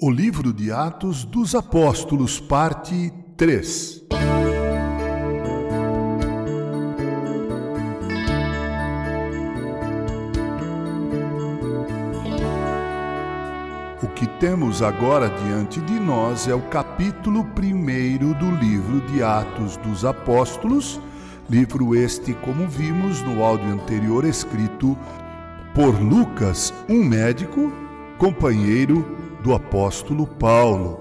O livro de Atos dos Apóstolos, parte 3. O que temos agora diante de nós é o capítulo 1 do livro de Atos dos Apóstolos, livro este, como vimos no áudio anterior, escrito por Lucas, um médico, companheiro do apóstolo Paulo.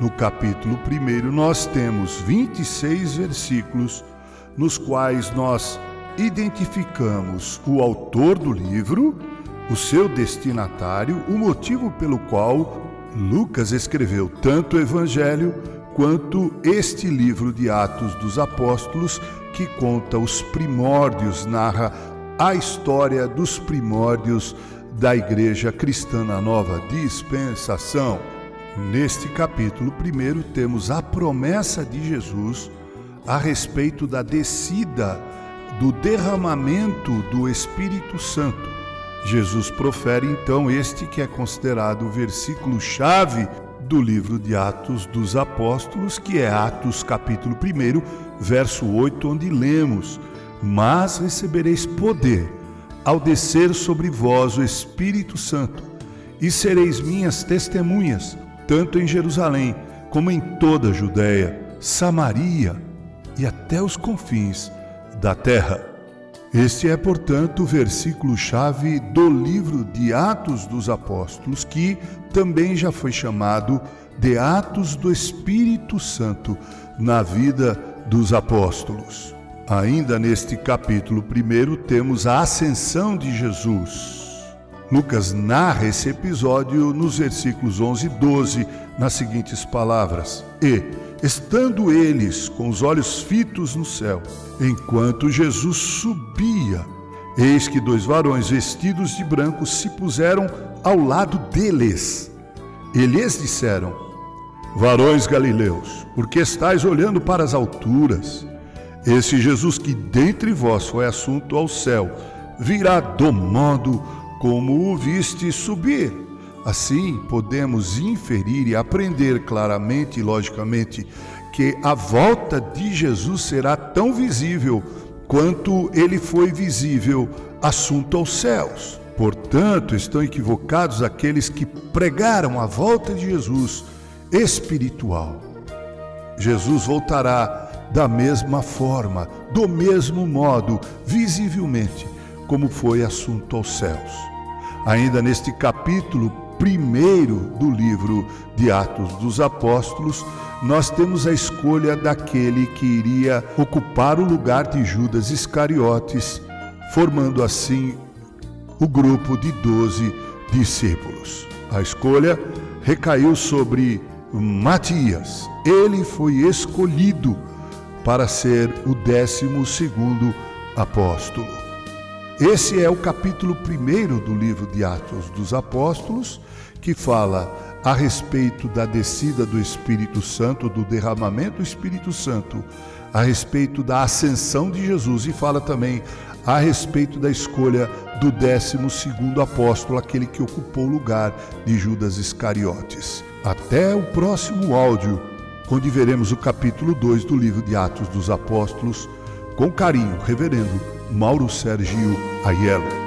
No capítulo 1, nós temos 26 versículos nos quais nós identificamos o autor do livro, o seu destinatário, o motivo pelo qual Lucas escreveu tanto o Evangelho quanto este livro de Atos dos Apóstolos, que conta os primórdios, narra a história dos primórdios da Igreja Cristã na Nova Dispensação. Neste capítulo primeiro temos a promessa de Jesus a respeito da descida do derramamento do Espírito Santo. Jesus profere então este que é considerado o versículo chave do livro de Atos dos Apóstolos, que é Atos capítulo 1, verso 8, onde lemos: "Mas recebereis poder ao descer sobre vós o Espírito Santo, e sereis minhas testemunhas, tanto em Jerusalém como em toda a Judéia, Samaria e até os confins da terra. Este é, portanto, o versículo-chave do livro de Atos dos Apóstolos, que também já foi chamado de Atos do Espírito Santo na vida dos apóstolos. Ainda neste capítulo 1 temos a ascensão de Jesus. Lucas narra esse episódio nos versículos 11 e 12, nas seguintes palavras: E, estando eles com os olhos fitos no céu, enquanto Jesus subia, eis que dois varões vestidos de branco se puseram ao lado deles. E lhes disseram: Varões galileus, por que estáis olhando para as alturas? Esse Jesus que dentre vós foi assunto ao céu, virá do modo como o viste subir. Assim, podemos inferir e aprender claramente e logicamente que a volta de Jesus será tão visível quanto ele foi visível assunto aos céus. Portanto, estão equivocados aqueles que pregaram a volta de Jesus espiritual. Jesus voltará da mesma forma, do mesmo modo, visivelmente, como foi assunto aos céus. Ainda neste capítulo primeiro do livro de Atos dos Apóstolos, nós temos a escolha daquele que iria ocupar o lugar de Judas Iscariotes, formando assim o grupo de doze discípulos. A escolha recaiu sobre Matias. Ele foi escolhido para ser o décimo segundo apóstolo. Esse é o capítulo primeiro do livro de Atos dos Apóstolos, que fala a respeito da descida do Espírito Santo, do derramamento do Espírito Santo, a respeito da ascensão de Jesus e fala também a respeito da escolha do décimo segundo apóstolo, aquele que ocupou o lugar de Judas Iscariotes. Até o próximo áudio onde veremos o capítulo 2 do livro de Atos dos Apóstolos, com carinho, reverendo Mauro Sergio Aiello.